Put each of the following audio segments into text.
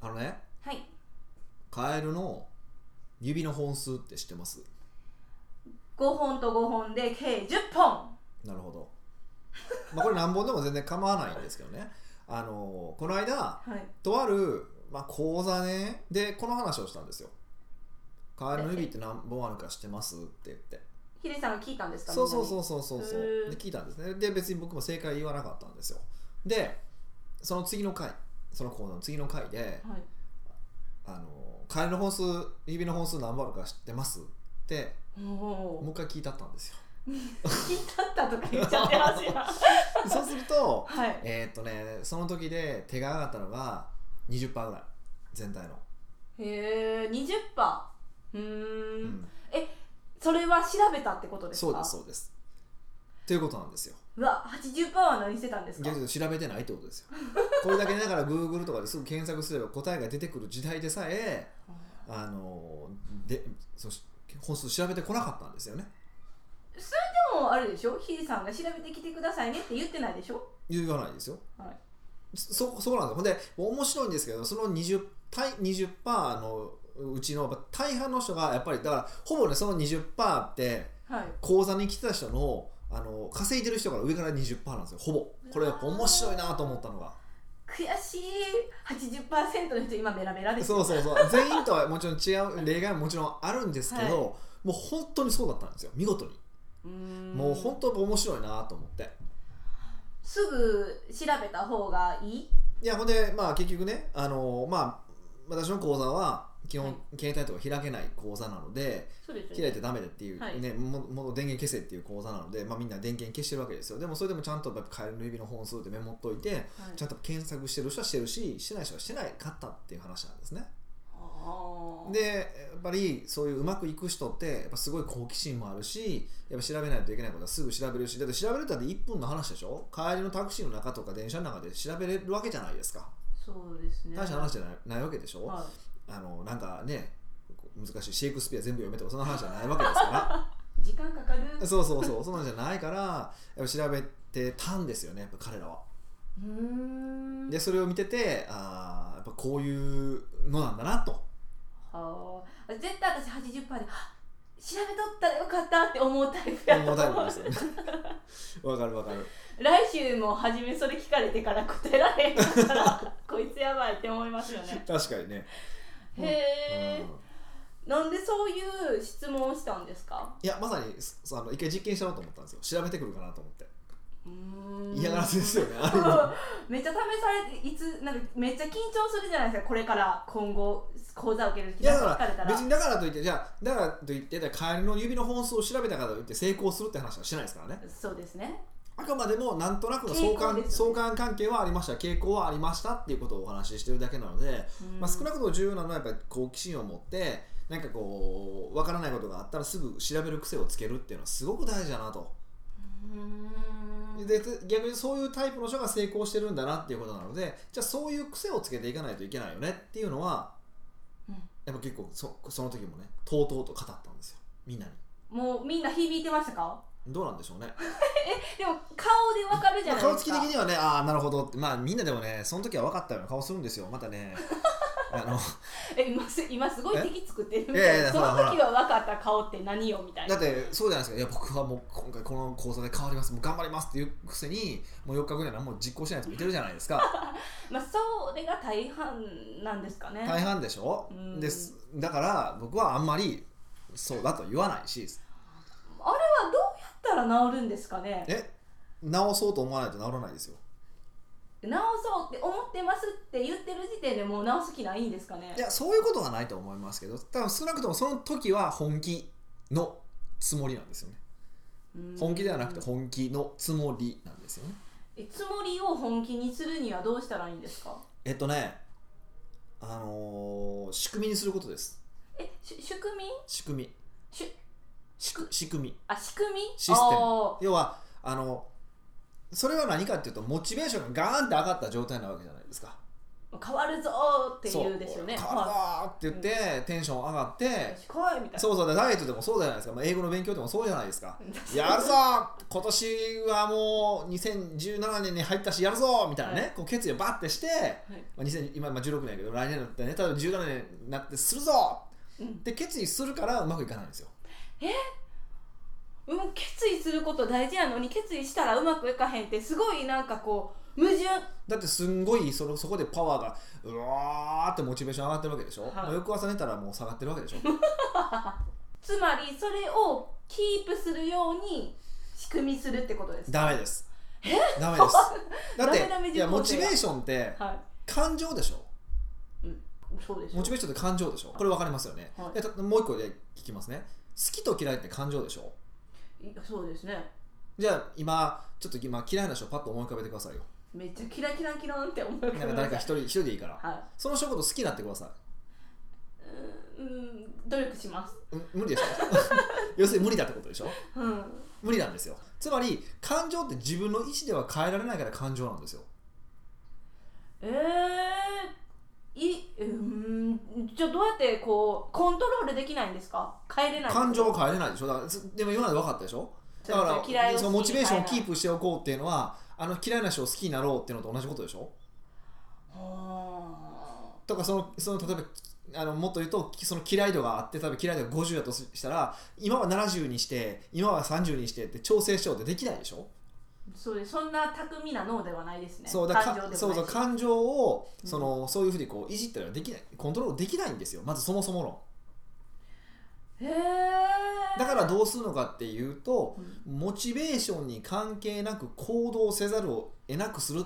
あのねはい。カエルの指の本数って知ってます？5本と5本で計10本。なるほど、まあ、これ何本でも全然構わないんですけどね。あのこの間はい。とある、まあ、講座ねでこの話をしたんですよ。カエルの指って何本あるか知ってます？って言って。ヒデさんが聞いたんですか？そうそうそううそうそう。で聞いたんですね。で別に僕も正解言わなかったんですよ。でその次の回その講座の次の回ではい。あのカエルの本数指の本数何本あるか知ってます？っておもおう一回聞いたったんですよ。聞いたったとか言っちゃってますよ。そうするとはい。えーっとねその時で手が上がったのが20%ぐらい。全体の、へえ20%パー。うーうん。んそれは調べたってことですか？そうですそうです。ということなんですようわ80%は何してたんですか？調べてないってことですよ。これだけだから Google とかですぐ検索すれば答えが出てくる時代でさえあのでそし本数調べてこなかったんですよね。でもあれでしょ？ヒデさんが調べてきてくださいねって言ってないでしょ？言わないですよ。はい。そそこなんですほんで面白いんですけどその 20%, 対20のうちの大半の人がやっぱりだからほぼねその20%ってはい。講座に来てた人のあの稼いでる人から上から20%なんですよ。ほぼ。これやっぱ面白いなと思ったのが。悔しい。80%の人今ベラベラですよ。そうそうそう。全員とはもちろん違う例外ももちろんあるんですけど、はい。もう本当にそうだったんですよ。見事に。もう本当面白いなと思って。すぐ調べた方がいい？いやほんでまあ結局ねあのまあ私の講座は基本、はい。携帯とか開けない講座なので開いてダメでっていう、はい。ねももう電源消せっていう講座なので、まあ、みんな電源消してるわけですよ。でもそれでもちゃんとやっぱカエルの指の本数ってメモっといてはい。ちゃんと検索してる人はしてるししてない人はしてないかったっていう話なんですね。でやっぱりそういううまくいく人ってやっぱすごい好奇心もあるしやっぱ調べないといけないことはすぐ調べるしだって調べるってだって1分の話でしょ？帰りのタクシーの中とか電車の中で調べれるわけじゃないですか。そうですね。大した話じゃないないわけでしょ、はあのなんかね難しいシェイクスピア全部読めとかそんな話じゃないわけですかい、時間かかる。らそうそうそうそんなんじゃないからやっぱ調べてたんですよねやっぱ彼らは。うーん。でそれを見ててあーやっぱこういうのなんだなと。はあ。絶対私80%で調べとったらよかったって思うタイプや思う。タイプですよね。わかるわかる。来週も初めそれ聞かれてから答えられへんからこいつやばいって思いますよね。確かにねへえ、なんでそういう質問をしたんですか？いやまさにそあの一回実験しようと思ったんですよ。調べてくるかなと思って。嫌がらせですよね めっちゃ試されていつなんかめっちゃ緊張するじゃないですかこれから今後講座を受ける時いやだかられたら。別にだからといってじゃあだからといってカエルの指の本数を調べたからといって成功するって話はしないですからね。そうですねあくまでもなんとなくの相関,、相関関係はありました。傾向はありましたっていうことをお話ししてるだけなので、まあ、少なくとも重要なのはやっぱり好奇心を持ってなんかこうわからないことがあったらすぐ調べる癖をつけるっていうのはすごく大事だなと。で逆にそういうタイプの人が成功してるんだなっていうことなのでじゃあそういう癖をつけていかないといけないよねっていうのは、うん。やっぱ結構そその時もねとうとうと語ったんですよ。みんなに。もうみんな響いてましたか？どうなんでしょうね。でも顔でわかるじゃないですか、き的にはねああなるほど。ってまあみんなでもねその時は分かったような顔するんですよまたね。あの。え今す今すごいえ？敵作ってるみいやいたいなその時は分かった顔って何よみたいな。だってそうじゃないですか。いや僕はもう今回この講座で変わります。もう頑張りますっていうくせにもう4日後には何も実行しないやつもいてるじゃないですか。まあそれが大半なんですかね。大半でしょ？うん。です。だから僕はあんまりそうだと言わないし。あれはどうやったら治るんですかね？え直そうと思わないと治らないですよ。治そうって思ってますって言ってる時点でもう治す気ないんですかね？いやそういうことはないと思いますけど多分少なくともその時は本気のつもりなんですよね。うん。本気ではなくて本気のつもりなんですよね。えつもりを本気にするにはどうしたらいいんですか？えっとねあのー仕組みにすることです。えし仕組み？仕組み。し仕組仕組み。あ仕組み？システム。あ要はあのそれは何かっていうとモチベーションがガーンって上がった状態なわけじゃないですか。変わるぞーって言うですよね。変わるぞーって言って、テンション上がって、はい来いみたいな。そうそうでダイエットでもそうじゃないですか、まあ、英語の勉強でもそうじゃないですか。やるぞ今年はもう2017年に入ったしやるぞみたいなね、はい。こう決意をバッてして、まあ、2000今まあ16年やけど来年だってね例えば17年になってするぞうんって決意するからうまくいかないんですようん、決意すること大事なのに決意したらうまくいかへんってすごいなんかこう矛盾。だってすんごいそのそこでパワーがうわーってモチベーション上がってるわけでしょ、はい。もう翌朝寝たらもう下がってるわけでしょ？つまりそれをキープするように仕組みするってことですか？ダメです。ダメです。だっていやモチベーションってはい。感情でしょ？そうですモチベーションって感情でしょ？これ分かりますよね、はい。もう一個で聞きますね。好きと嫌いって感情でしょ？いそうですね。じゃあ今ちょっと今嫌いな人をパッと思い浮かべてくださいよ。めっちゃキラキラキランって思い浮かべなんか誰か一人一人でいいから。はい。その人のこと好きになってくださ？うんうん努力します。無理でしょ？要するに無理だってことでしょ？うん。無理なんですよ。つまり感情って自分の意思では変えられないから感情なんですよ。えー、いうんじゃあどうやってこうコントロールできないんですか？変えれない。感情を変えれないでしょ？だからつでも今まで分かったでしょ？だからそのモチベーションをキーププしておこうっていうのはあの嫌いな人を好きになろうっていうのと同じことでしょ？とかそのその例えばあのもっと言うとその嫌い度があって例えば嫌い度が50だとしたら今は70にして今は30にしてって調整しようってできないでしょ？そうですそんな巧みな脳ではないですね。そうだか感情でそうそう感情をうん。その、そういうふうにこういじったりはできないコントロールできないんですよ。まずそもそもの。へえだからどうするのかっていうとモチベーションに関係なく行動せざるを得なくする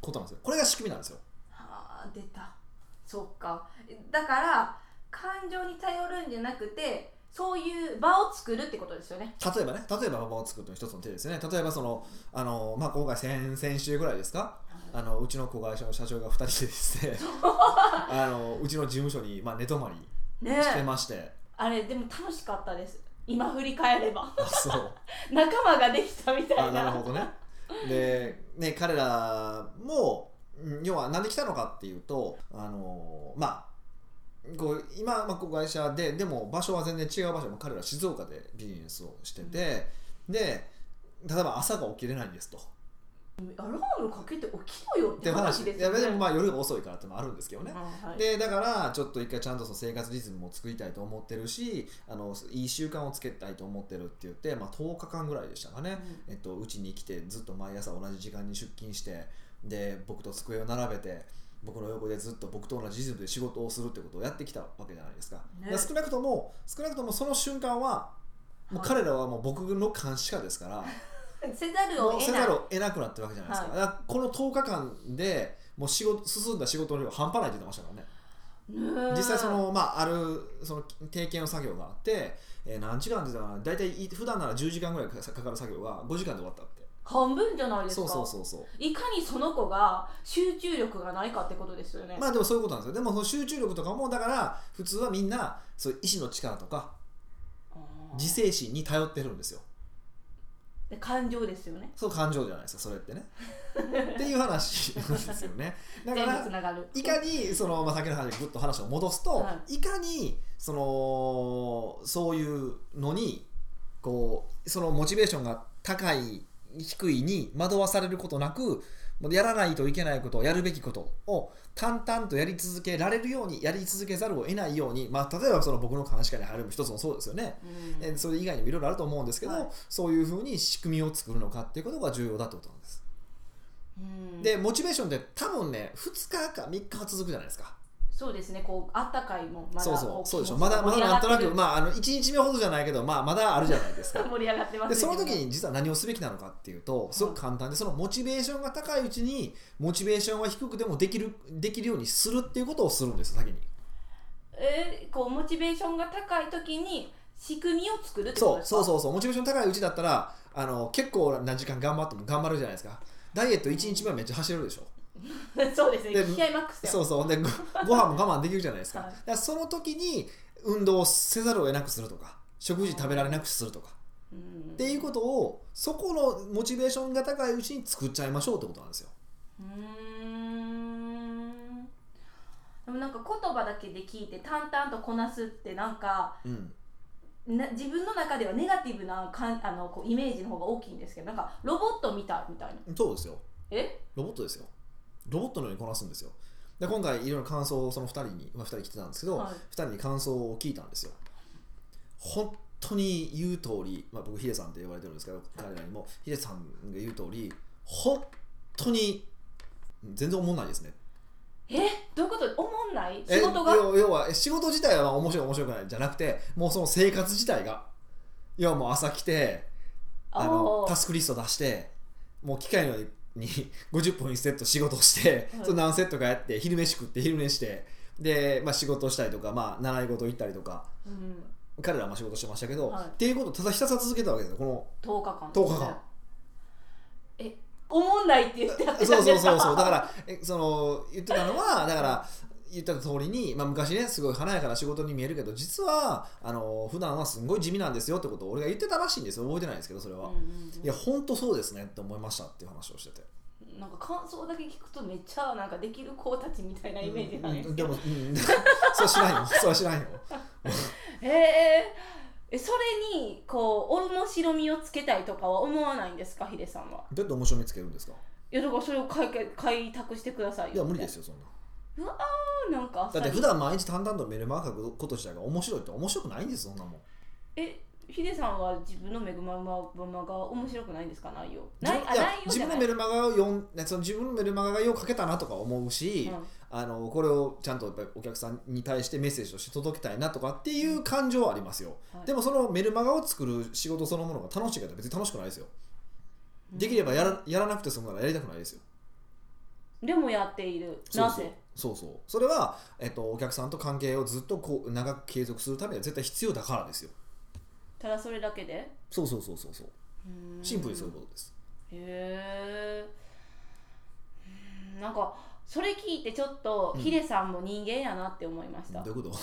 ことなんですよ。これが仕組みなんですよ。はあ出た。そっか。だから感情に頼るんじゃなくてそういう場を作るってことですよね。例えばね例えば場を作るという一つの手ですよね。例えばそのあの、まあ、今回先々週ぐらいですか？あのうちの子会社の社長が2人でですねあのうちの事務所に、まあ、寝泊まりねしてえまして。あれでも楽しかったです。今振り返れば。あそう。仲間ができたみたあいな。なるほどね。でね彼らもうん要は何で来たのかっていうとあのまあこう今、まあ、会社ででも場所は全然違う場所も彼ら静岡でビジネスをしてて、で例えば朝が起きれないんですと。アラームかけて起きろよっって話話ですよね。いやでもまあ夜が遅いからってのもあるんですけどね、うんはい。でだからちょっと一回ちゃんとその生活リズムも作りたいと思ってるしあのいい習慣をつけたいと思ってるって言って、まあ、10日間ぐらいでしたかね、えっと、うちに来てずっと毎朝同じ時間に出勤してで僕と机を並べて僕の横でずっと僕と同じリズムで仕事をするってことをやってきたわけじゃないですか,、ね。で少なくとも少なくともその瞬間はもうはい彼らはもう僕の監視下ですから、せざるを得なくなってるわけじゃないですか,、はい。だからこの10日間でもう仕事進んだ仕事の量半端ないって言ってましたからね。実際その、まあ、あるその定型の作業があって、えー何時間って言ったかな。大体い普段なら10時間ぐらいかかかる作業が5時間で終わったって半分じゃないですそうかそうそうそう。いかにその子が集中力がないかってことですよね、まあでもそういうことなんですよ。でもその集中力とかもだから普通はみんなそういう意志の力とか自制心に頼ってるんですよ。で感情ですよね。そう感情じゃないですかそれってね。っていう話なんですよね。だからいかにその、まあ、先の話にぐっと話を戻すと、、はいかにそのそういうのにこうそのモチベーションが高い低いに惑わされることなくやらないといけないことやるべきことを淡々とやり続けられるようにやり続けざるを得ないように、まあ、例えばその僕の監視下に入るも一つもそうですよね、うんえそれ以外にもいろいろあると思うんですけど、はいそういうふうに仕組みを作るのかっていうことが重要だってことなんです。うんでモチベーションって多分ね2日か3日は続くじゃないですか。そうですね。こうあったかいもまだそうそう。こそうでしょ。まだまだなんとなくまああの1日目ほどじゃないけどまあまだあるじゃないですか。盛り上がってますでその時に実は何をすべきなのかっていうとすごく簡単でそのモチベーションが高いうちにモチベーションは低くてもできるできるようにするっていうことをするんです先に。えーこうモチベーションが高い時に仕組みを作るってことそうですか？そうそうそうモチベーション高いうちだったらあの結構な時間頑張っても頑張るじゃないですか。ダイエット1日目はめっちゃ走れるでしょ そうですね。で気合マックスやそうそう。でごご飯も我慢できるじゃないですか,、はい。だからその時に運動をせざるを得なくするとか食事食べられなくするとかうん。っていうことをそこのモチベーションが高いうちに作っちゃいましょうってことなんですよ。うーん。でもなんか言葉だけで聞いて淡々とこなすってなんかうん。な自分の中ではネガティブなかんあのこうイメージの方が大きいんですけどなんかロボットみたいみたいな。そうですよ。え？ロボットですよロボットのようにこなすんですよ。で今回いろいろ感想をその2人に、まあ、2人来てたんですけど、はい。2人に感想を聞いたんですよ。本当に言う通り、まあ、僕ヒデさんって呼ばれてるんですけど彼らにもヒデさんが言う通り本当に全然思んないですね。え？どういうこと？おもんない？え仕事が？要要はえ仕事自体はまあ面白い面白くないじゃなくてもうその生活自体が要はもう朝来てあのタスクリスト出してもう機械のように50分1セット仕事して、はい。その何セットかやって昼飯食って昼寝してで、まあ、仕事したりとか、まあ、習い事行ったりとか。うん、彼らも仕事してましたけど、はい。っていうことをただひたすら続けたわけですよこの10日間。10日間。えおもんないって言ってやってそうたんですかそうそうそう。だからえその言ってたのはだから言った通りに、まあ、昔ねすごい華やかな仕事に見えるけど実はあの普段はすごい地味なんですよってことを俺が言ってたらしいんですよ。覚えてないんですけどそれは、うんうんうんいや本当そうですねって思いましたっていう話をしてて。なんか感想だけ聞くとめっちゃなんかできる子たちみたいなイメージなんですうんでけど、も、うん、それはしないよそれはしないよ へええそれにこう面白みをつけたいとかは思わないんですかヒデさんは？どうやって面白みつけるんですか？いやだからそれを開け開拓してくださいよいや無理ですよそんなうわーなんかだって普段毎日淡々とメルマガ書くこと自体が面白いって面白くないんですそんなもん。えヒデさんは自分のメグマママが面白くないんですか？内容？ない？あ自分いや内容じゃない？自分のメルマガを読んその自分のメルマガがよう書けたなとか思うし、うん。あのこれをちゃんとやっぱりお客さんに対してメッセージとして届けたいなとかっていう感情はありますよ、はい。でもそのメルマガを作る仕事そのものが楽しいかって別に楽しくないですよ。できればやらやらなくて済むならやりたくないですよ。でもやっている。そうそう。なぜ？そうそう。それは、えっと、お客さんと関係をずっとこう長く継続するためには絶対必要だからですよ。ただそれだけで？そうそうそうそうそう。シンプルにそういうことです。へえなんかそれ聞いてちょっとうん。ヒデさんも人間やなって思いました、どういうこと？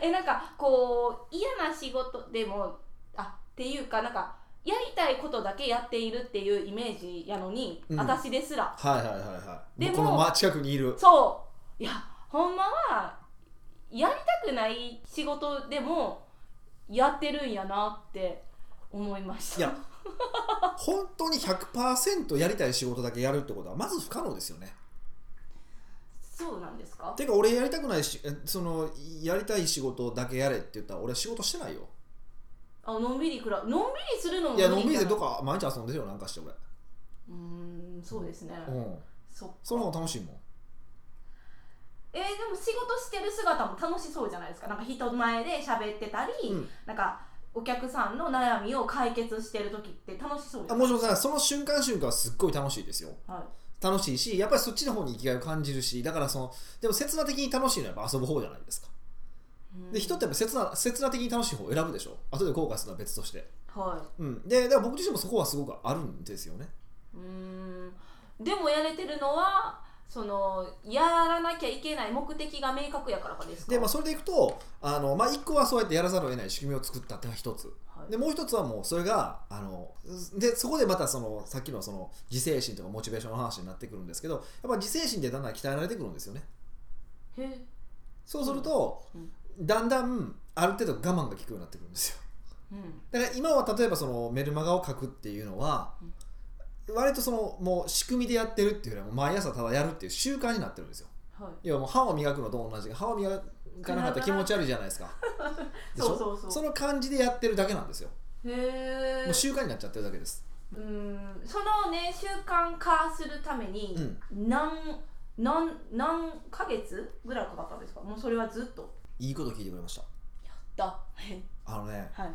えなんかこう嫌な仕事でもあっていうかなんかやりたいことだけやっているっていうイメージやのに、うん。私ですら。はいはいはいはい。でもこのま近くにいる。そう。いやほんまはやりたくない仕事でもやってるんやなって思いました。いや本当に100%やりたい仕事だけやるってことはまず不可能ですよね。そうなんですか？てか俺やりたくないしえそのやりたい仕事だけやれって言ったら俺仕事してないよあのんびりくらのんびりするのもいやのんびりでどっかか毎日遊んでるよなんかして俺。うーんそうですね、うん。そその方が楽しいもん。えーでも仕事してる姿も楽しそうじゃないですか。なんか人前で喋ってたり、うん。なんかお客さんの悩みを解決してる時って楽しそうじゃないあもちろんさその瞬間瞬間はすっごい楽しいですよ。はい。楽しいしやっぱりそっちの方に生きがいを感じるしだからそのでも刹那的に楽しいのはやっぱ遊ぶ方じゃないですか。うんで人ってやっぱ刹那刹那的に楽しい方を選ぶでしょ？後で後悔するのは別として。はうん。でだから僕自身もそこはすごくあるんですよね。いうーん。でもやれてるのはそのやらなきゃいけない目的が明確やからかですか？で、まあ、それでいくとあの、まあ、一個はそうやってやらざるを得ない仕組みを作ったっていうのが一つはい。でもう一つはもうそれがあのでそこでまたそのさっきのその自制心とかモチベーションの話になってくるんですけどやっぱ自制心でだんだん鍛えられてくるんですよね。へえ。そうすると、うんだんだんある程度我慢が効くようになってくるんですよ。うん。だから今は例えばそのメルマガを書くっていうのは、割とそのもう仕組みでやってるっていうよりは毎朝ただやるっていう習慣になってるんですよ。はい。要はもう歯を磨くのと同じで歯を磨かなかったら気持ち悪いじゃないですか。でしょ？そうそうそう。の感じでやってるだけなんですよ。へえもう習慣になっちゃってるだけです。うん。そのね習慣化するためにうん。何、何何ヶ月ぐらいかかったんですか？もうそれはずっといいこと聞いてくれました。だ あのねはい。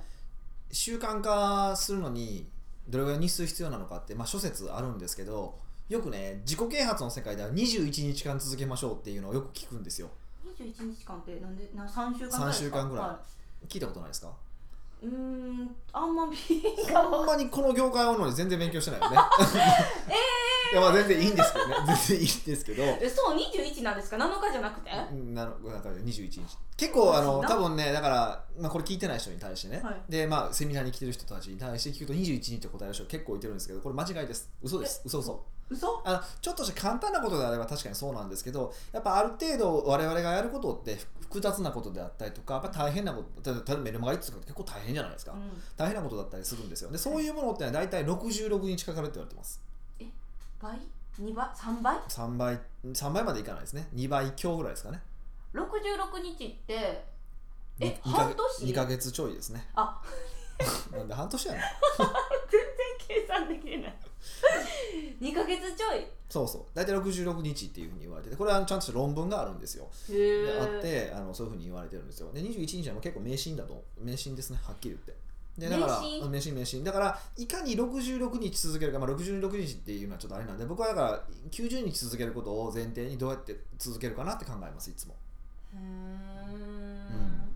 習慣化するのにどれぐらい日数必要なのかって、まあ、諸説あるんですけどよくね自己啓発の世界では21日間続けましょうっていうのをよく聞くんですよ。21日間ってなんでな3週間ぐらいですか？3週間ぐらい。は聞いたことないですか？いうーんあんま見がほんまにこの業界をのに全然勉強してないよね いやまあ全然いいんですけどね。全然いいんですけど。えそう21なんですか？7日じゃなくて？うんなるなんか21日。結構あのな多分ねだから、まあ、これ聞いてない人に対してね、はい。でまあセミナーに来てる人たちに対して聞くと21日って答える人結構いてるんですけどこれ間違いです。嘘です。嘘嘘。嘘？あのちょっとした簡単なことであれば確かにそうなんですけどやっぱある程度我々がやることって複雑なことであったりとかやっぱ大変なこと例えばメルマガリッツとか結構大変じゃないですか、うん。大変なことだったりするんですよ。でそういうものってのは大体66日かかるって言われてます倍？2倍？3倍？3倍？3倍までいかないですね。2倍強ぐらいですかね。66日ってえ半年？2ヶ月ちょいですね。あ。なんで半年やねん。全然計算できない。2ヶ月ちょい？そうそう。大体66日っていうふうに言われててこれはちゃんとした論文があるんですよ。へでえあってあのそういうふうに言われてるんですよ。で21日は結構迷信だと迷信ですね。はっきり言ってでだからだからいかに66日続けるか、まあ、66日っていうのはちょっとあれなんで僕はだから90日続けることを前提にどうやって続けるかなって考えますいつも。うー。ん。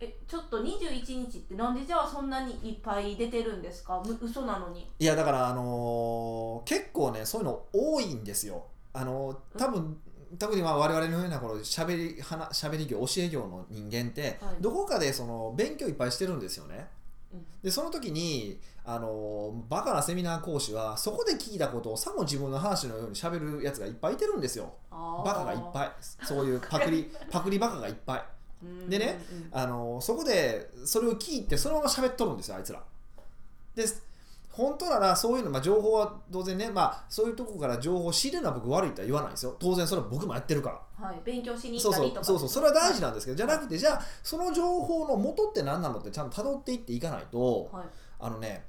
えちょっと21日ってなんでじゃあそんなにいっぱい出てるんですか？む嘘なのに。いやだからあのー結構ねそういうの多いんですよ。あのー多分特にまあ我々のようなこのしゃべり話しゃべり業教え業の人間って、はい。どこかでその勉強いっぱいしてるんですよね、うん。でその時にあのーバカなセミナー講師はそこで聞いたことをさも自分の話のようにしゃべるやつがいっぱいいてるんですよ。ババカがいっぱい。そういうパクリ パクリバカがいっぱい。いでね、あのそこでそれを聞いてそのまま喋っとるんですよあいつら。で本当ならそういうの、まあ、情報は当然ね、まあ、そういうとこから情報を仕入れるのは僕悪いとは言わないですよ。当然それは僕もやってるから。はい、勉強しに行ったりとか。そうそう。それは大事なんですけどじゃなくてじゃあその情報の元って何なのってちゃんと辿っていっていかないとはい。あのね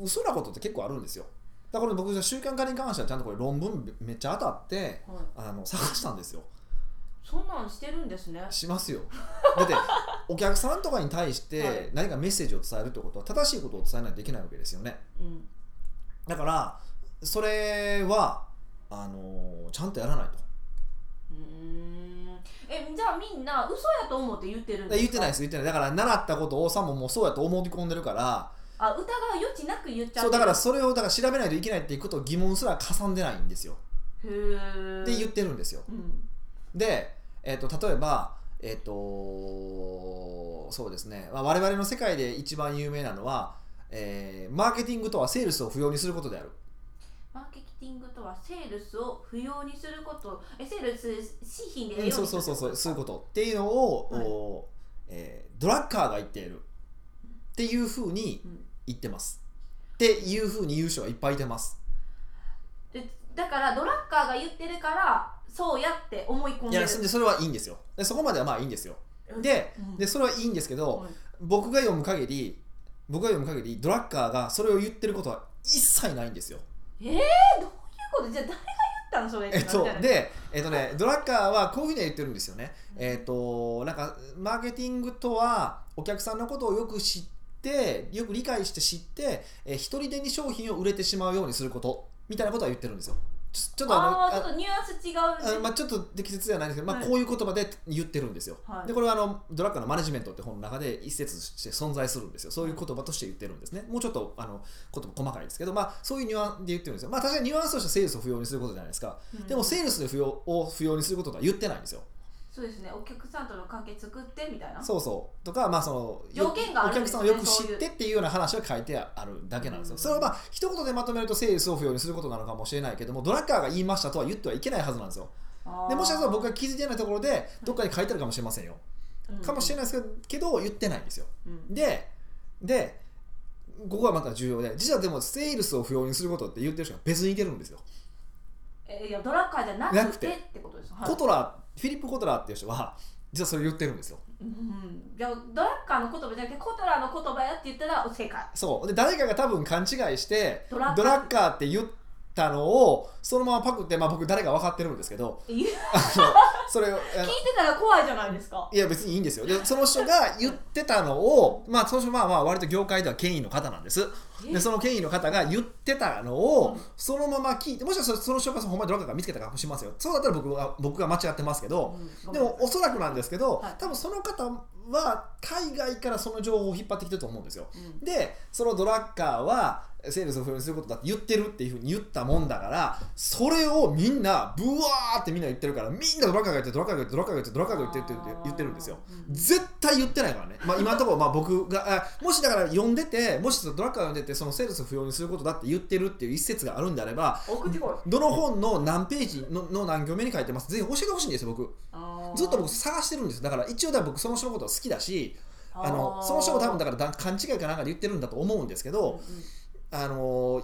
嘘なことって結構あるんですよ。だから僕習慣化に関してはちゃんとこれ論文めっちゃ当たってはい、あの探したんですよそんなんしてるんですね。しますよ。だって お客さんとかに対しはい。て何かメッセージを伝えるってことは正しいことを伝えないといけないわけですよね。うん。だからそれはあのちゃんとやらないと。うーん。えじゃあみんな嘘やと思って言ってるんですか？言ってないです言ってない。だから習ったことをさももうそうやと思い込んでるから。あ疑う余地なく言っちゃうそうだからそれをだから調べないといけないっていうことを疑問すらかさんでないんですよ。へえって言ってるんですよ。うん。で、えっと例えばえっ、とそうですね、まあ、我々の世界で一番有名なのは、えーマーケティングとはセールスを不要にすることである。マーケティングとはセールスを不要にすること。えセールス資品でうんそうそうそうそうそういうことっていうのを、はい。おえードラッカーが言っているっていうふうにうん。言ってます。っていうふうに言う人がいっぱいいてます。でだからドラッカーが言ってるからそうやって思い込んでる。いやそれはいいんですよ。でそこまではまあいいんですよ。でうん。でそれはいいんですけど、はい僕が読む限り僕が読む限りドラッカーがそれを言ってることは一切ないんですよ。えー、どういうこと？じゃあ誰が言ったのそれえっとみたいなで、えっとね、ドラッカーはこういうふうには言ってるんですよね。えっと、なんか、マーケティングとは、お客さんのことをよく知って、よく理解して知って、えー一人でに商品を売れてしまうようにすること、みたいなことは言ってるんですよ。ちょっとあの、ああちょっとニュアンス違うあのまあ、ちょっと適切ではないんですけど、まあ、はいこういう言葉で言ってるんですよ。はいでこれはあのドラッカーのマネジメントって本の中で一節として存在するんですよ。そういう言葉として言ってるんですね。もうちょっとあの言葉細かいですけど、まあ、そういうニュアンスで言ってるんですよ。まあ、確かにニュアンスとしてセールスを不要にすることじゃないですか。うんでもセールスで不要を不要にすることとは言ってないんですよ。そうですねお客さんとの関係作ってみたいなそうそうとか、まあ、その条件があるんですねお客さんをよく知ってっていうような話が書いてあるだけなんですよ。うんそれをまあ一言でまとめるとセールスを不要にすることなのかもしれないけどもドラッカーが言いましたとは言ってはいけないはずなんですよ。でもしかしたら僕が気づいてないところでどっかに書いてあるかもしれませんよ。かもしれないですけど言ってないんですよ。うんででここはまた重要で実はでもセールスを不要にすることって言ってる人が別にいてるんですよ。えいやドラッカーじゃななくて。ってことです、はい。コトラーフィリップ・コトラーっていう人は実はそれ言ってるんですよ。うん、じゃあドラッカーの言葉じゃなくてコトラの言葉やって言ったら正解。そう。で誰かが多分勘違いしてドラッカー。ドラッカーって言ったのをそのままパクって、まあ、僕誰か分かってるんですけどそれ聞いてたら怖いじゃないですか。いや別にいいんですよ。でその人が言ってたのを、まあ、その人まあまあ割と業界では権威の方なんです。え？でその権威の方が言ってたのをうんそのまま聞いてもしかしたらその人がほんまにドラッカーが見つけたかもしれませんよ。そうだったら僕は僕が間違ってますけど、うんでもおそらくなんですけど、はい。多分その方は海外からその情報を引っ張ってきてると思うんですよ。うん。でそのドラッカーはセールスを不要にすることだって言ってるっていうふうに言ったもんだからそれをみんなブワーってみんな言ってるからみんなドラッカーが言ってドラッカーが言ってドラッカーが言ってドラッカーが言ってって言って言ってるんですよ。うん絶対言ってないからね、まあ、今のところまあ僕があもしだから読んでてもしドラッカーが読んでってそのセールス不要にすることだって言ってるっていう一節があるんであればどの本の何ページのの何行目に書いてます。ぜひ教えてほしいんですよ僕。ずっと僕探してるんですだから一応僕その人のこと好きだしあのその人も多分だからだ勘違いかなんかで言ってるんだと思うんですけど、うんうんあの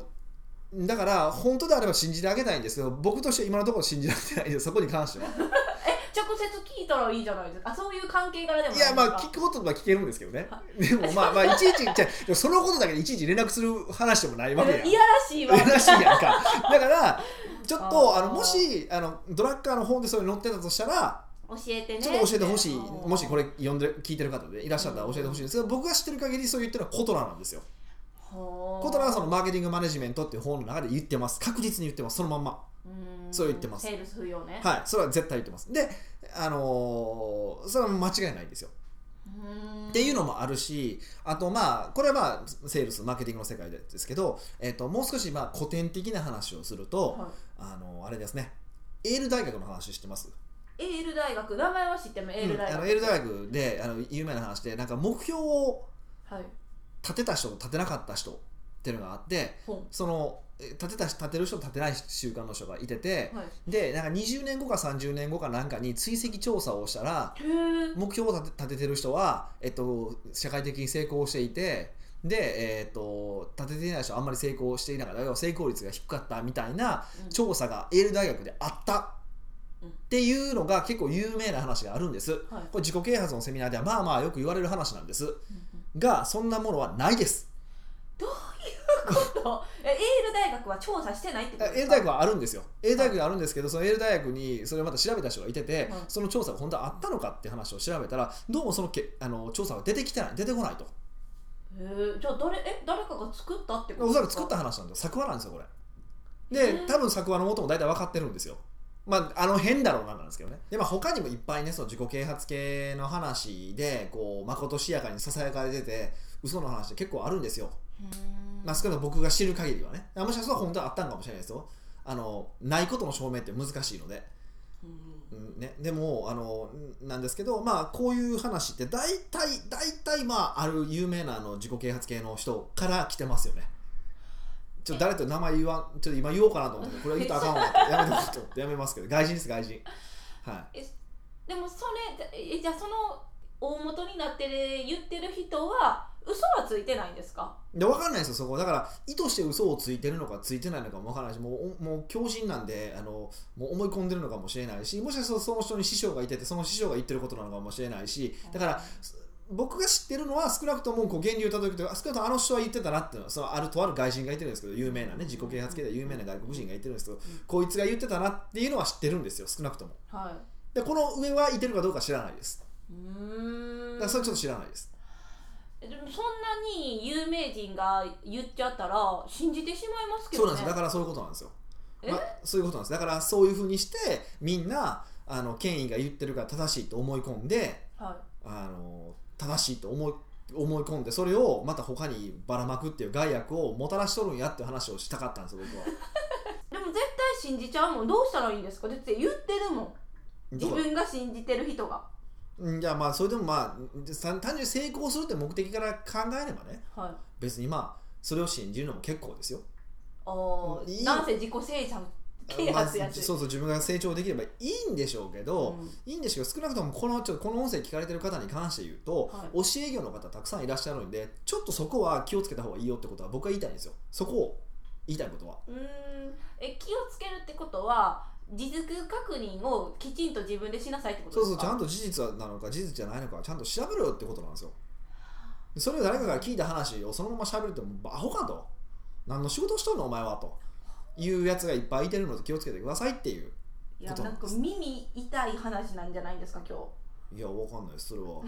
だから本当であれば信じてあげたいんですけど僕として今のところ信じられてないです。そこに関しては。え直接聞いたらいいじゃないですか？あそういう関係柄でもいやまあ聞くことは聞けるんですけどね。はでもまあまあいちいちじゃそのことだけでいちいち連絡する話でもないわけやん。いやらしいわ。らしいやんか。だからちょっとあのもしあのドラッカーの本でそれ載ってたとしたら教えてね。ちょっと教えてほしい、うんもしこれ読んで聞いてる方でいらっしゃったら教えてほしいんですけど、僕が知ってる限りそう言ってるのはコトラなんですよ。ほー。コトラはそのマーケティングマネジメントっていう本の中で言ってます。確実に言ってます。そのまんま。うん。そう言ってます。セールス不要ね。はい、それは絶対言ってます。で、あのーそれは間違いないんですよ。うん。っていうのもあるし、あとまあ、これはまあ、セールス、マーケティングの世界でですけど、えっともう少しまあ古典的な話をすると、はい。あのあれですね、エール大学の話してます？エール大学。名前は知ってもエール大学、うん。あのエール大学であの有名な話でなんか目標をはい立てた人と立てなかった人っていうのがあってほそのえ立てた立てる人と立てない習慣の人がいててうはい。でなんか20年後か30年後かなんかに追跡調査をしたら目標を立て立ててる人は、えっと、社会的に成功していてで、えっと、立てていない人はあんまり成功していなかった。成功率が低かったみたいなうん。調査がエール大学であったうん。っていうのが結構有名な話があるんです。はい。これ自己啓発のセミナーではまあまあよく言われる話なんです。うんうんがそんなものはないです。こと？えエール大学は調査してないってことですか？エール大学はあるんですよ。エール大学があるんですけどそのエール大学にそれをまた調べた人がいてて、はい。その調査が本当はあったのかって話を調べたらどうもそのけあの調査が出てきてない出てこないと。へーじゃあ誰え誰かが作ったってことおそらくですか作った話なんですよ作話なんですよこれ。で多分作話の元も大体分かってるんですよまあ、あの変だろうななんですけどね。で、まあ、他にもいっぱいねその自己啓発系の話でこうまことしやかにささやかれてて嘘の話って結構あるんですよ。まあ、少なくとも僕が知る限りはね。もしかしたら本当はあったんかもしれないですよ。あのないことの証明って難しいので、うん。うんね、でもあのんなんですけどまあこういう話って大体大体まあある有名なあの自己啓発系の人から来てますよねちょっと誰と名前言わんちょっと今言おうかなと思ってこれは言ったらあかんわ。ってやめてほしいと思ってやめますけど外人です外人。はい。でもそれえじゃあその大元になってる言ってる人は嘘はついてないんですか？で分かんないですよそこ。だから意図して嘘をついてるのかついてないのかも分からないしもうおもう強心なんであのもう思い込んでるのかもしれないしもしかするとその人に師匠がいててその師匠が言ってることなのかもしれないしだから僕が知ってるのは少なくともこう源流をたどると少なくともあの人は言ってたなっていうのはそのあるとある外人が言ってるんですけど有名なね自己啓発系で有名な外国人が言ってるんですけど、こいつが言ってたなっていうのは知ってるんですよ少なくとも。はい。でこの上はいてるかどうか知らないです。うーん。だからそれちょっと知らないです。でもそんなに有名人が言っちゃったら信じてしまいますけそうどねなんですだからそういうことなんですよ。え？まあ、そういうことなんです。だからそういうふうにしてみんなあの権威が言ってるから正しいと思い込んではあの正しいと思い思い込んでそれをまた他にばらまくっていう害悪をもたらしとるんやっていう話をしたかったんですよ僕は。い、でも絶対信じちゃうもんどうしたらいいんですか？だって言ってるもん。自分が信じてる人が。うんいやまあそれでもまあ単単純に成功するって目的から考えればねはい。別にまあそれを信じるのも結構ですよ。あーいいなんせ自己生産啓まあ発やつ、そうそう自分が成長できればいいんでしょうけど、うん。いいんですけど少なくともこのちょっとこの音声聞かれてる方に関して言うと、は教え業の方たくさんいらっしゃるんでちょっとそこは気をつけた方がいいよってことは僕は言いたいんですよ。そこを言いたいことは。うーん。え気をつけるってことは自粛確認をきちんと自分でしなさいってことそうですか？そうちゃんと事実なのか事実じゃないのかちゃんと調べろよってことなんですよ。でそれを誰かから聞いた話をそのまま喋るってもうアホかと。何の仕事をしとんのお前はというやつがいっぱいいてるので気をつけてくださいっていういやことなんか耳痛い話なんじゃないですか今日。いやわかんないですそれは。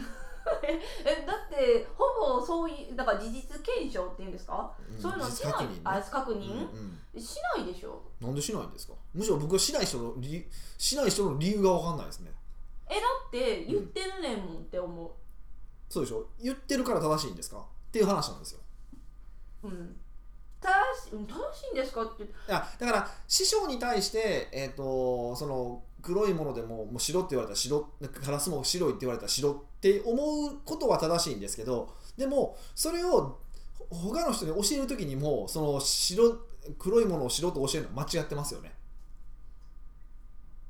えだってほぼそういうだから事実検証っていうんですか、うんそういうのしない。ね。あ確認、うんうん。しないでしょ。なんでしないんですか？むしろ僕はしない人の理由しない人の理由が分かんないですね。えだって言ってるねんもんって思う。そうでしょ？言ってるから正しいんですか？っていう話なんですよ。うん。正し正しいんですか？って。いやだから師匠に対して、えー、とその黒いものでももう白って言われたら白ガラスも白いって言われたら白って思うことは正しいんですけどでもそれを他の人に教える時にもその白黒いものを白と教えるのは間違ってますよね。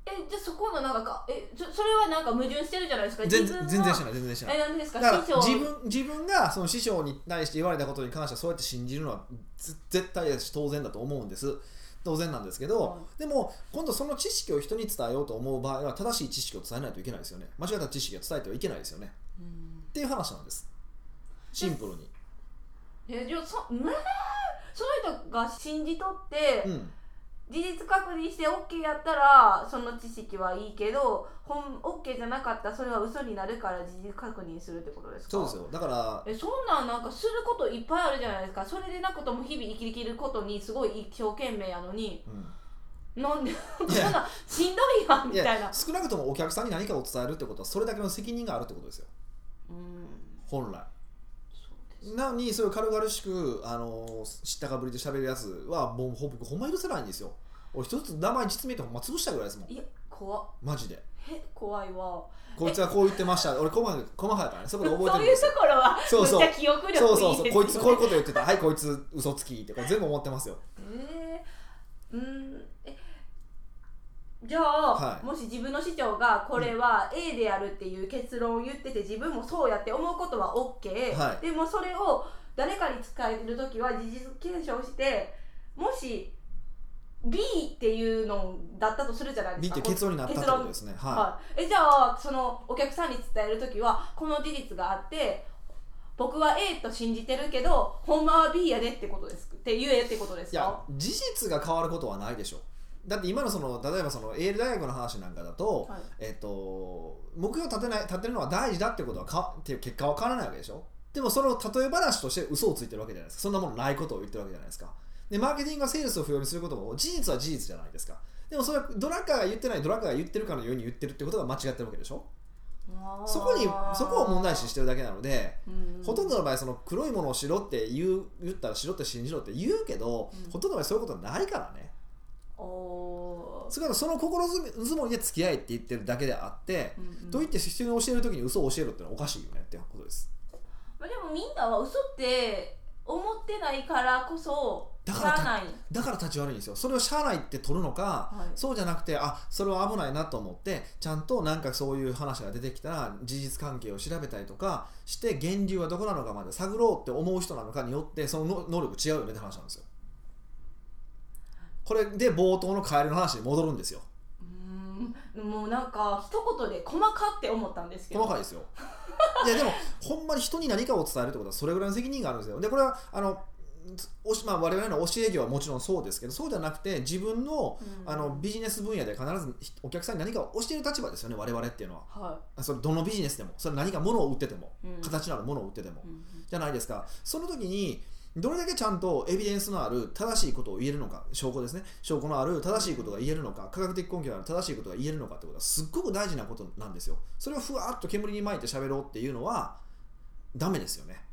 えじゃあそこのなんかかえそそれはなんか矛盾してるじゃないですか？全自分は全然しない全然しない。えなんでですか？だから師匠。自分自分がその師匠に対して言われたことに関してはそうやって信じるのはず絶対だし当然だと思うんです。当然なんですけど、はでも今度その知識を人に伝えようと思う場合は正しい知識を伝えないといけないですよね。間違った知識を伝えてはいけないですよね。うん。っていう話なんです。シンプルに。えじゃあそねその人が信じとって、うん事実確認して OK やったらその知識はいいけど本 OK じゃなかったらそれは嘘になるから事実確認するってことですか？そうですよ。だからえそんなんなんかすることいっぱいあるじゃないですか。それでなくとも日々生ききることにすごい一生懸命やのにうん。なんでそんなしんどいわみいたいな。や少なくともお客さんに何かを伝えるってことはそれだけの責任があるってことですよ。うん。本来なのにそれを軽々しくあの知ったかぶりで喋るやつはもうほ僕ほんま許せないんですよ。俺一つ名前実名ってほんま潰したぐらいですもん。いや怖っ。マジで。え怖いわ。こいつはこう言ってました。俺細かい細かいからね。そこで覚えてそういうるんですよ。ところはそうそう。めっちゃ記憶力いいですよ、ね、そう。そうそうこいつこういうこと言ってた。はいこいつ嘘つきってこれ全部思ってますよ。えー、うん。えじゃあ、はい。もし自分の市長がこれは A でやるっていう結論を言ってて自分もそうやって思うことは OK、はい。でもそれを誰かに伝える時は事実検証してもし B っていうのだったとするじゃないで B すか。って結論になったってことですね。ははい、えじゃあそのお客さんに伝える時はこの事実があって僕は A と信じてるけどほんまは B やでってことですって言えってことですいいやか事実が変わることはないでしょだって今のその例えばそのエール大学の話なんかだと、はい。えっと目標を立てない立てるのは大事だってことはかっていう結果は変わらないわけでしょ？でもそれを例え話として嘘をついてるわけじゃないですか。そんなものないことを言ってるわけじゃないですか。でマーケティングがセールスを不要にすることも事実は事実じゃないですか。でもそれはドラッカーが言ってないドラッカーが言ってるかのように言ってるってことが間違ってるわけでしょ？そこにそこを問題視してるだけなのでうん。ほとんどの場合その黒いものをしろって言う言ったらしろって信じろって言うけど、うん。ほとんどの場合そういうことはないからねそれからその心づもりで付き合いって言ってるだけであって、うんうん。と言って人に教える時に嘘を教えるってのはおかしいよねってことです。まあ、でもみんなは嘘って思ってないからこそだからだから立ち悪いんですよ。それをしゃあないって取るのか、はい。そうじゃなくてあそれは危ないなと思ってちゃんとなんかそういう話が出てきたら事実関係を調べたりとかして源流はどこなのかまで探ろうって思う人なのかによってその能力違うよねって話なんですよこれで冒頭のカエルの話に戻るんですよ。うーん。もうなんか一言で細かって思ったんですけど。細かいですよ。いやでもほんまに人に何かを伝えるってことはそれぐらいの責任があるんですよ。でこれはあのおしまあ、我々の教え業はもちろんそうですけどそうじゃなくて自分のうん。あのビジネス分野で必ずお客さんに何かを教える立場ですよね我々っていうのは。はあそれどのビジネスでもそれ何か物を売ってても、うん。形のある物を売ってても、い、うん。じゃないですか。その時にどれだけちゃんとエビデンスのある正しいことを言えるのか証拠ですね。証拠のある正しいことが言えるのか科学的根拠のある正しいことが言えるのかってことはすっごく大事なことなんですよ。それをふわっと煙に巻いて喋ろうっていうのはダメですよね。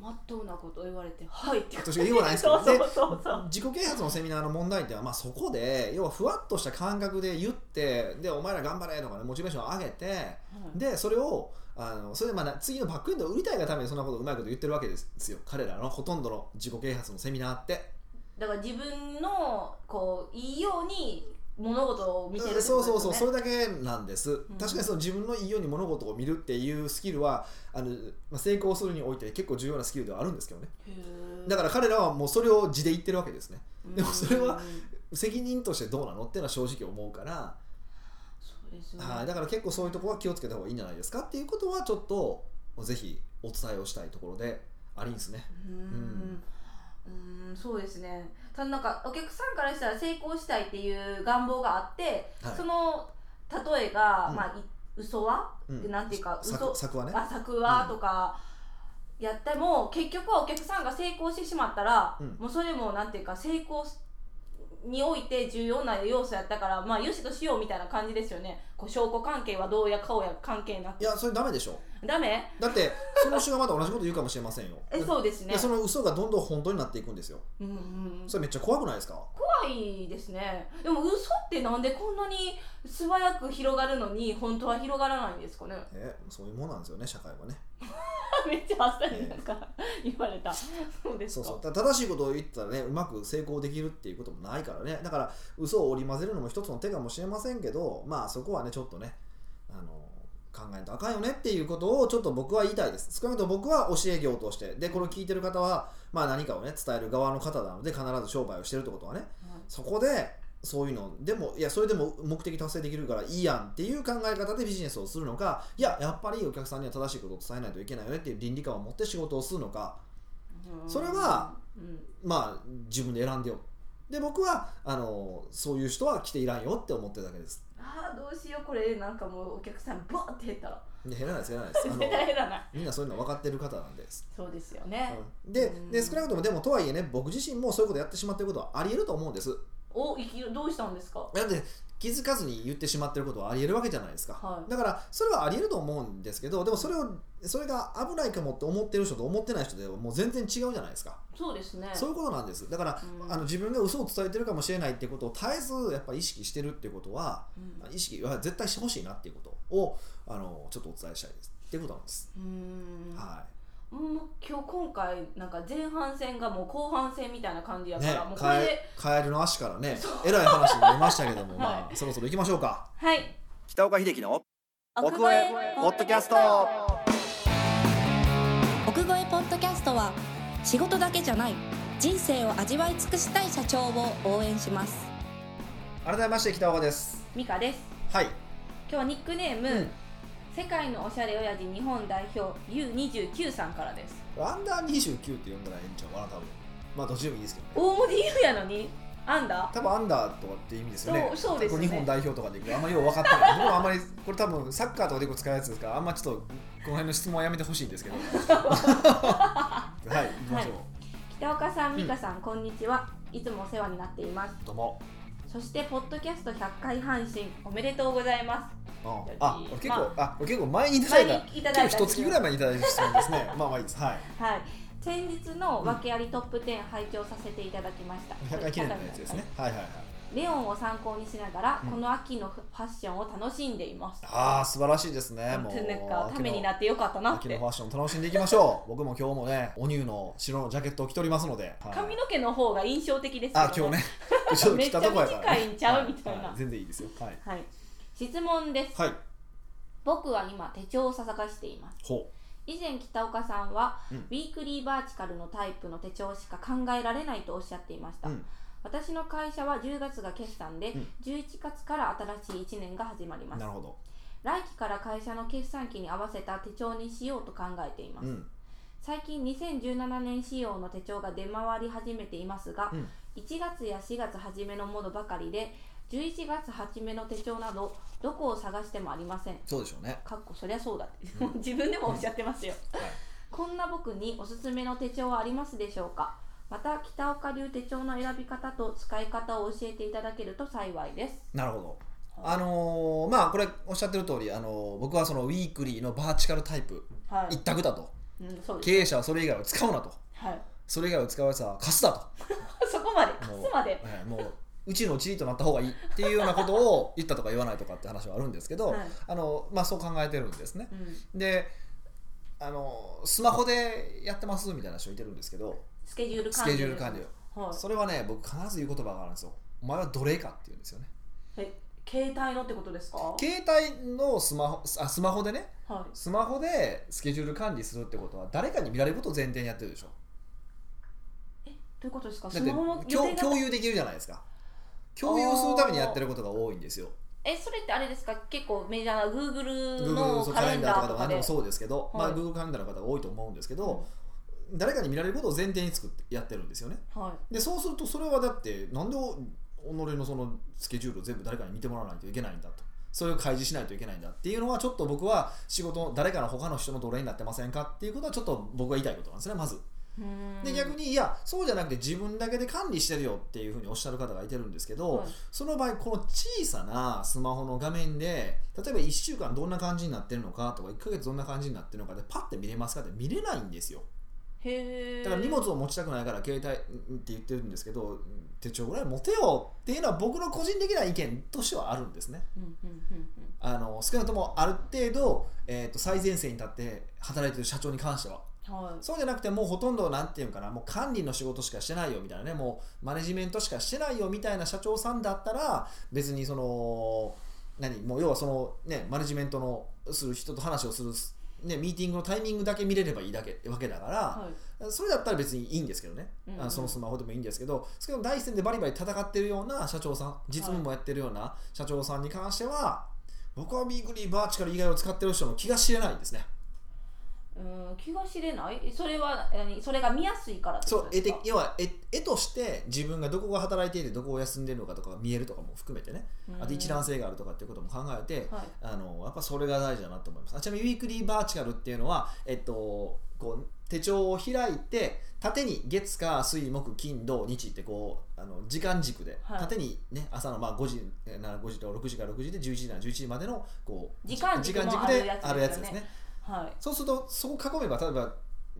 まっとうなこと言われて はいって。私が言うはないですけど自己啓発のセミナーの問題点は、まあ、そこで要はふわっとした感覚で言ってでお前ら頑張れとかねモチベーションを上げてでそれをあのそれでまあな次のバックエンドを売りたいがためにそんなことうまいこと言ってるわけですよ。彼らのほとんどの自己啓発のセミナーって。だから自分のこういいように物事を見てるってそうそうそうそれだけなんです、ん。確かにその自分のいいように物事を見るっていうスキルはあの、まあ、成功するにおいて結構重要なスキルではあるんですけどね。だから彼らはもうそれを地で言ってるわけですね。でもそれはうん責任としてどうなのっていうのは正直思うから、そうですね。はい、だから結構そういうところは気をつけた方がいいんじゃないですかっていうことはちょっとぜひお伝えをしたいところでありんですね。うーん。うーん。そうですねなんかお客さんからしたら成功したいっていう願望があって、はい。その例えが、うん。まあい嘘は、うん。なんていうか嘘？作作はね。あ作はとかやっても、結局はお客さんが成功してしまったら、うん。もうそれもなんていうか成功において重要な要素やったからまあよしとしようみたいな感じですよね証拠関係はどうや顔や関係なく。いやそれダメでしょ。ダメ？だってその人がまた同じこと言うかもしれませんよ。えそうですね。でその嘘がどんどん本当になっていくんですよ。うんそれめっちゃ怖くないですか？怖いですね。でも嘘ってなんでこんなに素早く広がるのに本当は広がらないんですかね？えそういうもんなんですよね社会はね。めっちゃあっさりなんか言われた。そうですか。そうそう。正しいことを言ったらねうまく成功できるっていうこともないからね。だから嘘を織り交ぜるのも一つの手かもしれませんけどまあそこはねちょっとねあの考えんとあかんよねっていうことをちょっと僕は言いたいです。少なくとも僕は教え業として。でこれを聞いてる方はまあ何かをね伝える側の方なので必ず商売をしてるってことはね。そこでそういうのでもいやそれでも目的達成できるからいいやんっていう考え方でビジネスをするのかいややっぱりお客さんには正しいことを伝えないといけないよねっていう倫理観を持って仕事をするのか。うんそれはうん。まあ自分で選んでよ。で僕はあのそういう人は来ていらんよって思ってるだけですああどうしようこれなんかもうお客さんバーって減ったら。で減らないです減らないです。絶対 減らない。みんなそういうの分かってる方なんです、そうですよね、うん。でうん。で少なくともでもとはいえね僕自身もそういうことやってしまってることはありえると思うんです。お生きるどうしたんですか？だって気づかずに言ってしまってることはありえるわけじゃないですか、はい。だからそれはありえると思うんですけどでもそれをそれが危ないかもって思ってる人と思ってない人ではもう全然違うじゃないですか、そうですね。そういうことなんです。だから、うん。あの自分が嘘を伝えてるかもしれないってことを絶えずやっぱり意識してるってことはうん。意識は絶対してほしいなっていうことをあのちょっとお伝えしたいです。っていうことなんです、はもう今日今回なんか前半戦がもう後半戦みたいな感じやから、もうこれでカエルの足からねえらい話になりましたけども、はい。まあそろそろ行きましょうか。はい。北岡秀樹の奥越えポッドキャスト。奥越えポッドキャストは仕事だけじゃない。人生を味わい尽くしたい社長を応援します改めまして北岡です。ミカです。はい、今日はニックネーム、うん世界のおしゃれ親父日本代表 U29 さんからです。アンダー29って呼んだらええんちゃうかな多分。まあどっちでもいいですけどね。大文字 U やのにアンダー？多分アンダーとかって意味ですよね。そうそうですね。日本代表とかでいくとあんまりよう分かってない。僕もあんまりこれ多分サッカーとかでよく使うやつですからあんまちょっとこの辺の質問はやめてほしいんですけど。はい行きましょう、北岡さん美香さん、こんにちは。いつもお世話になっています。どうもそしてポッドキャスト100回配信おめでとうございます。ああ結構、まあこれ結構前にいただいた。前にいただいた月ぐらい前にいただいた質問ですね。まあまあいいです。はい。はい。先日の訳ありトップ10拝聴させていただきました、100回記念のやつですね。はいはいはいレオンを参考にしながら、うん。この秋のファッションを楽しんでいます。ああ素晴らしいですね。もうなんかためになってよかったなって。秋のファッション楽しんでいきましょう。僕も今日もねお乳の白のジャケットを着ておりますので、はい。髪の毛の方が印象的ですけど、あ今日ね。ちょっと着たとこやから、めっちゃ短いんちゃうみたいな。は全然いいですよ。はい。はい。質問です。はい。僕は今手帳を探しています。ほ以前北岡さんは、うん。ウィークリーバーチカルのタイプの手帳しか考えられないとおっしゃっていました、ううん私の会社は10月が決算で、うん。11月から新しい1年が始まります。なるほど。来期から会社の決算期に合わせた手帳にしようと考えています、うん。最近2017年仕様の手帳が出回り始めていますが、うん。1月や4月初めのものばかりで11月初めの手帳などどこを探してもありません。そうでしょうね。かっこそりゃそうだって 自分でもおっしゃってますよ、はい。こんな僕におすすめの手帳はありますでしょうか？また北岡流手帳の選び方と使い方を教えていただけると幸いです。なるほど。あのーまあこれおっしゃってる通りあのー僕はそのウィークリーのバーチカルタイプはい、一択だと。うん、そう経営者はそれ以外は使うなと。はい。それ以外を使うやつは貸すだと。そこまで貸すまで。はいもううちのチリとなった方がいいっていうようなことを言ったとか言わないとかって話はあるんですけど、はい。あのまあ、そう考えてるんですね。うん、であのスマホでやってますみたいな人いてるんですけどスケジュールス管理。ケジュール管理を。はい。それはね僕必ず言う言葉があるんですよ。お前は奴隷かって言うんですよね。え携帯のってことですか？携帯のスマホあスマホでね。はい。スマホでスケジュール管理するってことは誰かに見られることを前提にやってるでしょ。どういうことですか？共共有できるじゃないですか。共有するためにやってることが多いんですよ。えそれってあれですか？結構メジャーな Google のカレンダダーとかでもそうですけど、まあ、はい Google カレンダーの方が多いと思うんですけど、誰かに見られることを前提に作ってやってるんですよね。はい。でそうするとそれはだってなんでお己のそのスケジュールを全部誰かに見てもらわないといけないんだと。それを開示しないといけないんだっていうのはちょっと僕は仕事誰かの他の人の奴隷になってませんかっていうことはちょっと僕が言いたいことなんですねまず。で逆にいやそうじゃなくて自分だけで管理してるよっていうふうにおっしゃる方がいてるんですけど、はい。その場合この小さなスマホの画面で例えば1週間どんな感じになってるのかとか1ヶ月どんな感じになってるのかでパッて見れますかって見れないんですよへえだから荷物を持ちたくないから携帯って言ってるんですけど手帳ぐらい持てよっていうのは僕の個人的な意見としてはあるんですね。うんうんうんあの少なくともある程度、えー、と最前線に立って働いてる社長に関しては。うんはい。そうじゃなくてもうほとんどなんていうのかなもう管理の仕事しかしてないよみたいなねもうマネジメントしかしてないよみたいな社長さんだったら別にその何？もう要はそのねマネジメントのする人と話をするね、ミーティングのタイミングだけ見れればいいだけわけだから、はい。それだったら別にいいんですけどね、うんうんそのスマホでもいいんですけど、ですけど第一線でバリバリ戦ってるような社長さん、実務もやってるような社長さんに関しては、僕はビークリーバーチカル以外を使ってる人の気が知れないんですね。うん気が知れない？それは何？それが見やすいからってそう絵ですか？的要は絵絵として自分がどこが働いていてどこを休んでるのかとかが見えるとかも含めてね。あと一覧性があるとかっていうことも考えて、はい。あのやっぱそれが大事だなと思います。あちなみにウィークリーバーチカルっていうのは、えっと、こう手帳を開いて縦に月火水木金土日ってこうあの時間軸で、はい。縦にね朝のまあ5時えーな5時と6時から6時で11時から11時までのこう時間軸でああるやつですよね。るやつですねはい。そうするとそこ囲めば例えば、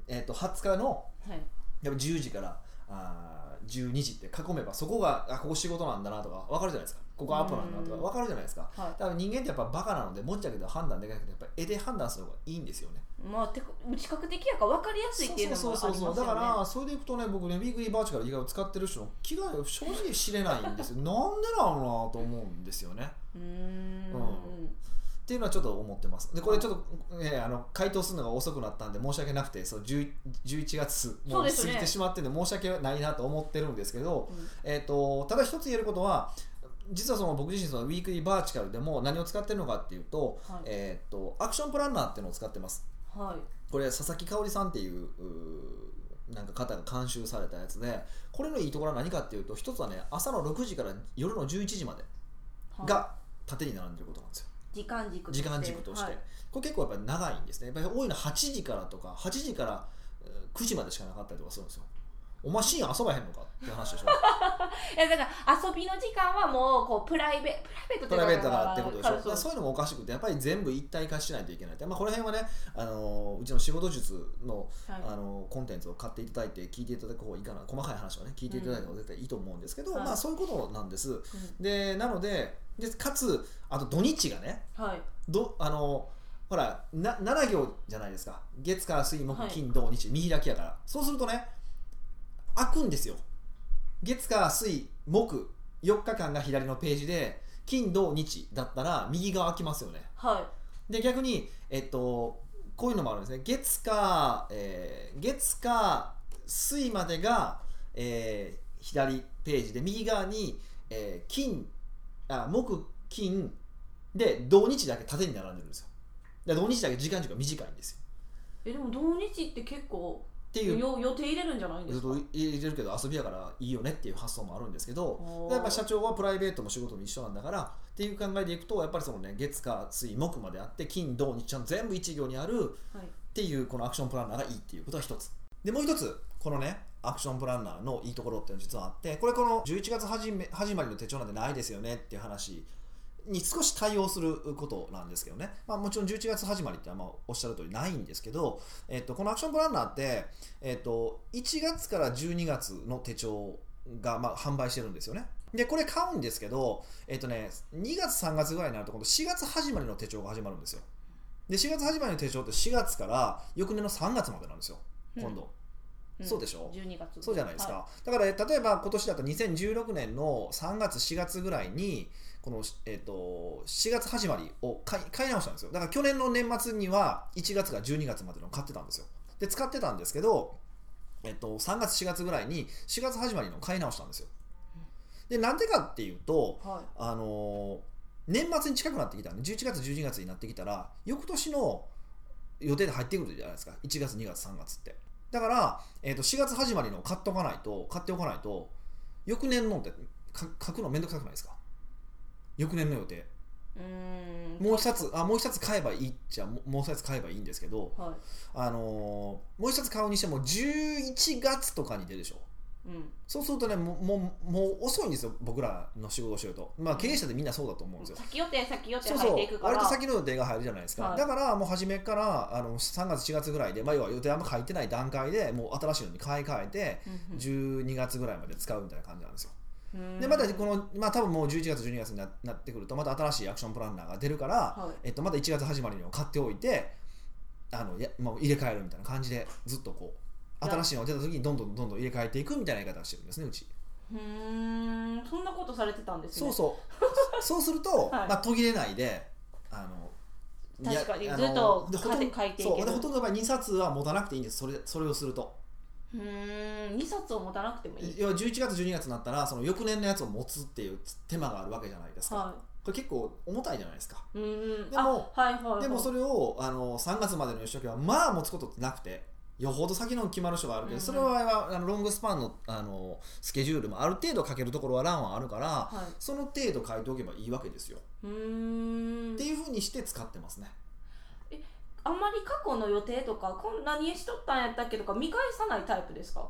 えっと20日のはい。やっぱ10時からあー12時って囲めばそこがあここ仕事なんだなとか分かるじゃないですか。ここアップなんだなとかうん。分かるじゃないですか。はだから人間ってやっぱバカなので持っちゃけど判断できなくてやっぱ絵で判断する方がいいんですよね。いまあてか視覚的やから分かりやすいっていうのもありますよね。そうそうそうそうだからそれでいくとね僕ねウィークリーバーチカル以外を使ってる人の気が正直知れないんですよ。なんでなのなと思うんですよね。うーん。うんっていうのはちょっと思ってます。でこれちょっと、ね、あの回答するのが遅くなったんで申し訳なくてそう10 11月もう過ぎてしまってんで申し訳ないなと思ってるんですけど、うん。えー、とただ一つ言えることは実はその僕自身そのウィークリーバーチカルでも何を使ってるのかっていうと,、はい。えー、とアクションプランナーっていうのを使ってます。はい。これ佐々木香織さんっていうなんか方が監修されたやつでこれのいいところは何かっていうと一つはね朝の6時から夜の11時まではい。が縦に並んでることなんですよ時間軸時間軸として、はい。これ結構やっぱり長いんですね。やっぱり多いのは8時からとか8時からえー9時までしかなかったりとかするんですよお前深夜遊ばへんのかって話でしょ。いやだから遊びの時間はもうこうプライベプライベートプライベートだってことでしょ。そういうのもおかしくてやっぱり全部一体化しないといけないって、まあ、この辺はね、あのーうちの仕事術の、はい。あのーコンテンツを買っていただいて聞いていただく方がいいかな。細かい話をね聞いていただいた方が絶対いいと思うんですけど、はい。まあそういうことなんです。うん。でなのででかつあと土日がねはい。どあのほらな7行じゃないですか。月火水木はい。金土日見開きやから。そうするとね開くんですよ。月火水木4日間が左のページで金土日だったら右側開きますよね。はで逆にえっとこういうのもあるんですね。月火、えー月火水までが、えー左ページで右側に、えー金あ木金で土日だけ縦に並んでるんですよ。で土日だけ時間軸が短いんですよ。いえでも土日って結構っていう。よ予定入れるんじゃないんですか？入れるけど遊びやからいいよねっていう発想もあるんですけどやっぱ社長はプライベートも仕事も一緒なんだからっていう考えでいくとやっぱりそのね月火水木まであって金土日ちゃんと全部一行にあるはい。っていうこのアクションプランナーがいいっていうことが一つ。でもう一つこのねアクションプランナーのいいところっていうのが実はあってこれこの11月始め始まりの手帳なんてないですよねっていう話に少し対応することなんですけどね、まあ、もちろん11月始まりってあんまおっしゃる通りないんですけど、えっと、このアクションプランナーって、えっと、1月から12月の手帳がまあ販売してるんですよね。でこれ買うんですけど、えっとね、2月3月ぐらいになると今度4月始まりの手帳が始まるんですよ。で4月始まりの手帳って4月から翌年の3月までなんですよ。今度、ん。そうでしょ？12月。そうじゃないですか、はだから例えば今年だと2016年の3月4月ぐらいにこの、えー、と4月始まりを買い買い直したんですよ。だから去年の年末には1月から12月までの買ってたんですよ。で使ってたんですけど、えっと3月4月ぐらいに4月始まりの買い直したんですよ。でなんでかっていうとはい。あのー年末に近くなってきたんで11月12月になってきたら翌年の予定で入ってくるじゃないですか。1月2月3月って。だから、えー、と4月始まりの買っておかないと買っておかないと翌年のってか書くのめんどくさくないですか？翌年の予定。うもう一つあもう一つ買えばいいっちゃももう一つ買えばいいんですけど、はい。あのーもう一つ買うにしても11月とかに出るでしょ。うん。そうするとねもうもうもう遅いんですよ僕らの仕事をしてると。まあ経営者でみんなそうだと思うんですよ。先予定先予定入っていくから。割と先の予定が入るじゃないですか、はい。だからもう初めからあの3月4月ぐらいで、まあ、要は予定あんま書いてない段階でもう新しいのに買い替えてうん12月ぐらいまで使うみたいな感じなんですよ。うんでまたこの、まあ、多分もう11月12月にななってくるとまた新しいアクションプランナーが出るから、はい。えっと、また1月始まりに買っておいてあのや、もう入れ替えるみたいな感じでずっとこうや。新しいのが出た時にどんどんどんどん入れ替えていくみたいな言い方をしてるんですねうち。うーん。そんなことされてたんですね。そうそう。そうすると、はい。まあ、途切れないであの確かに。ずっとあのでほとんど書いていける。ほとんどの場合2冊は持たなくていいんです。それそれをするとうーん。2冊を持たなくてもいい。要は11月12月になったらその翌年のやつを持つっていう手間があるわけじゃないですか、はこれ結構重たいじゃないですか。でもあはいはいはい。でもそれをあの3月までの義時はまあ持つことってなくてよほど先の決まる人があるけど、うんうん。それはあのロングスパンのあのスケジュールもある程度かけるところは欄はあるから、はい。その程度書いておけばいいわけですよ、うーん。っていうふうにして使ってますねあんまり過去の予定とかこんなにしとったんやったっけとか見返さないタイプですか？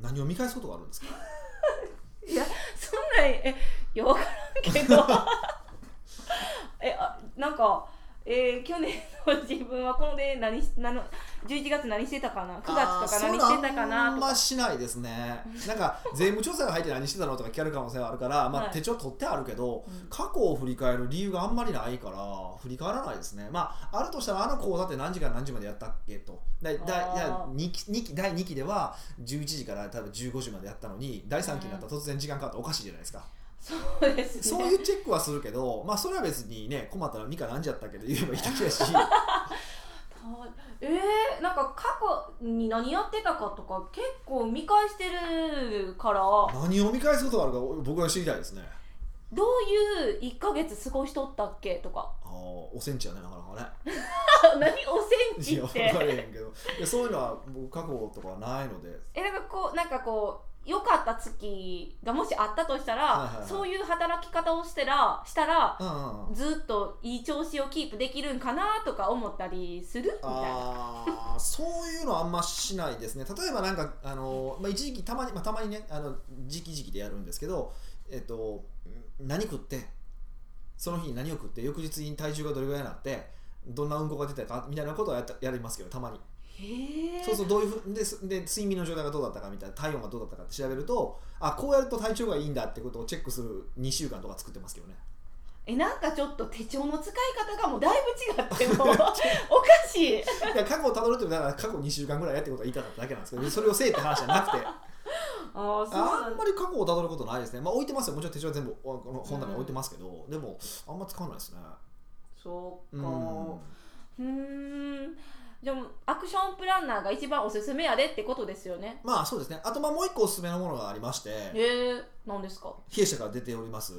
何を見返すことがあるんですか？いやそんなんえいや分からんけど。えあなんか、えー去年の自分はこので何し何の11月何してたかな？9月とか何してたかあーそれあなんましないですね。なんか税務調査が入って何してたのとか聞かれる可能性はあるから、まあ、はい手帳取ってあるけど、うん。過去を振り返る理由があんまりないから振り返らないですね。まああるとしたらあの講座って何時から何時までやったっけと。だだあー。いや 2, 期二期第2期では11時から多分15時までやったのに第3期になったら突然時間変わったらおかしいじゃないですか、そうですね。そういうチェックはするけどまあそれは別にね困ったらミカ何時やったっけど言えばいいだけやし。えー、なんか過去に何やってたかとか結構見返してるから。何を見返すことがあるか僕は知りたいですね。どういう1ヶ月過ごしとったっけとか。あーおセンチやねなかなかね。何おセンいやチって分かれへんけど。いやそういうのは僕過去とかはないので。えなんかこうなんかこう良かった月がもしあったとしたら、はいはいはい。そういう働き方をしてらしたらうんうんうん。ずっといい調子をキープできるんかなとか思ったりする？みたいな。そういうのはあんましないですね。例えばなんかあの、まあ、一時期たまに、まあ、たまにねあの時期時期でやるんですけどえっと何食ってその日に何を食って翌日に体重がどれぐらいになってどんなうんこが出たか？みたいなことはやったやりますけどたまにそうそうどういうふうですで睡眠の状態がどうだったかみたいな体温がどうだったかって調べるとあこうやると体調がいいんだってことをチェックする2週間とか作ってますけどね。えなんかちょっと手帳の使い方がもうだいぶ違っても うおかしい。いや過去をたどるってだから過去2週間ぐらいやってことは言いたかっただけなんですけど それをせえって話じゃなくて。ああんんまり過去をたどることないですね。まあ置いてますよ。もちろん手帳は全部この本棚に置いてますけど、でもあんま使わないですね。そうか。うん。うーんじゃあアクションプランナーが一番おすすめやでってことですよね。まあそうですね。あとまあもう一個おすすめのものがありましてへえ何ですか？弊社から出ております。秘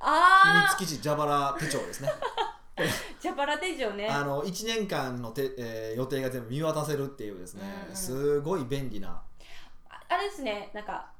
ああ密基地蛇腹手帳ですね。ジャパラ手帳ね。あの1年間のて、えー予定が全部見渡せるっていうですね、うんうん。すごい便利な。ああれですね。なんか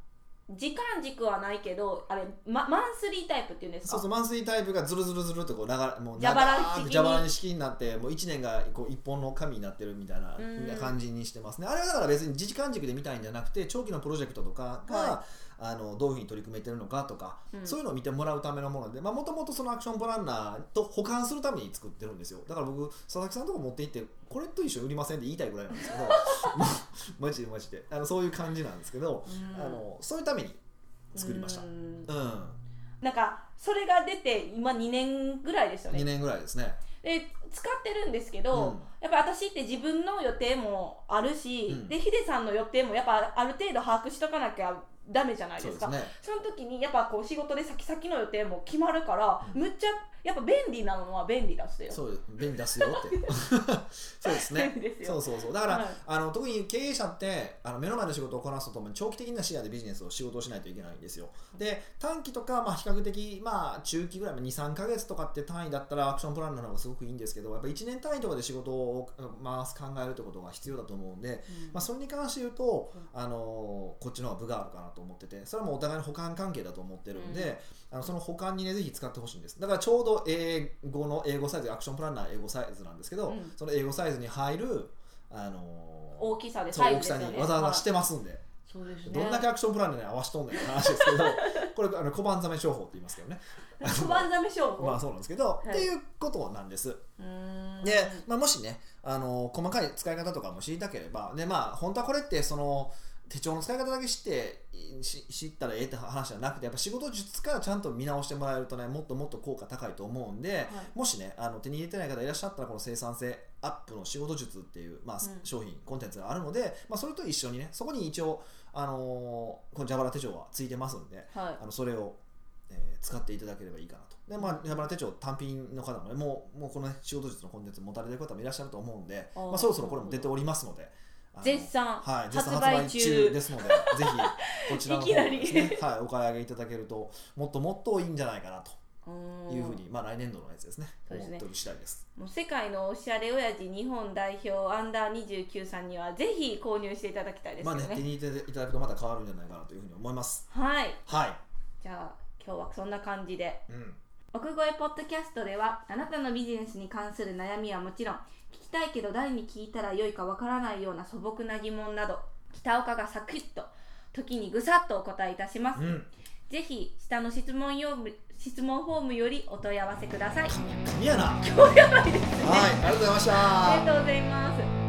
時間軸はないけどあれ、ま、マンスリータイプっていうんですか？そうそうマンスリータイプがズルズルズルってこう流れもう蛇腹式に。なってもう1年がこう一本の紙になってるみたいなうん。感じにしてます。ねあれはだから別に時間軸で見たいんじゃなくて長期のプロジェクトとかが、はあのどういうふうに取り組めてるのかとか、うん。そういうのを見てもらうためのものでもともとそのアクションプランナーと保管するために作ってるんですよ。だから僕佐々木さんのとこ持って行ってこれと一緒に売りませんって言いたいぐらいなんですけど マジでマジで。あのそういう感じなんですけど、うん。あのそういうために作りました。ううん。ん、なんかそれが出て今2年ぐらいですよ2ね年ぐらいですね。で使ってるんですけど、うん。やっぱ私って自分の予定もあるし、うん。でヒデさんの予定もやっぱある程度把握しとかなきゃダメじゃないですか。そうですね。その時にやっぱこう仕事で先々の予定も決まるから、うん。むっちゃやっぱ便利なのは便利だっすよ。そう便利出すよって。そうですね。そうそうそう。だから、はい。あの特に経営者ってあの目の前の仕事をこなすとともに長期的な視野でビジネスを仕事をしないといけないんですよ。で短期とか、まあ、比較的、まあ、中期ぐらい23か月とかって単位だったらアクションプランの方がすごくいいんですけどやっぱ1年単位とかで仕事を回す考えるってことが必要だと思うんで、まあ、それに関して言うと、あのこっちの方が分があるかなと思っててそれはもうお互いの補完関係だと思ってるんで、あのその補完にねぜひ使ってほしいんです。だからちょうど英語の英語サイズアクションプランナー英語サイズなんですけど、うん。その英語サイズに入る、あの大きさでそう大きさサイズですよね。にわざわざしてますんで、そうですね。どんだけアクションプランで、ね、合わしとんねんって話ですけど これあの小判ザメ商法って言いますけど。ね小判ザメ商法。まあそうなんですけど、い。っていうことなんです。で、まあ、もしねあの細かい使い方とかも知りたければでまあ本当はこれってその手帳の使い方だけ知ってし知ったらええって話じゃなくてやっぱ仕事術からちゃんと見直してもらえるとねもっともっと効果高いと思うんで、もしねあの手に入れてない方いらっしゃったらこの生産性アップの仕事術っていう、まあうん。商品コンテンツがあるので、まあ、それと一緒にねそこに一応、あのーこの蛇腹手帳はついてますんではい。あのそれを、えー使っていただければいいかなと。で、まあ、手帳単品の方もね、もうもうこの、ね、仕事術のコンテンツ持たれてる方もいらっしゃると思うんで、まあ、そろそろこれも出ておりますので、絶賛はい、絶賛発売中中ですので、ぜひこちらの方ですね、はい、お買い上げいただけると、もっともっといいんじゃないかなというふうに、まあ、来年度のやつですね、そうですね思っておる次第です。もう世界のおしゃれ親父日本代表アンダー29さんにはぜひ購入していただきたいですまあね、手に入れていただくとまた変わるんじゃないかなというふうに思います。はいはい。じゃあ今日はそんな感じでうん。奥越えポッドキャストではあなたのビジネスに関する悩みはもちろんたいけど誰に聞いたらよいかわからないような素朴な疑問など北岡がサクッと時にぐさっとお答えいたします、うん。ぜひ下の質問用務質問フォームよりお問い合わせください神やな。今日やばいですねはい、ありがとうございました。ありがとうございます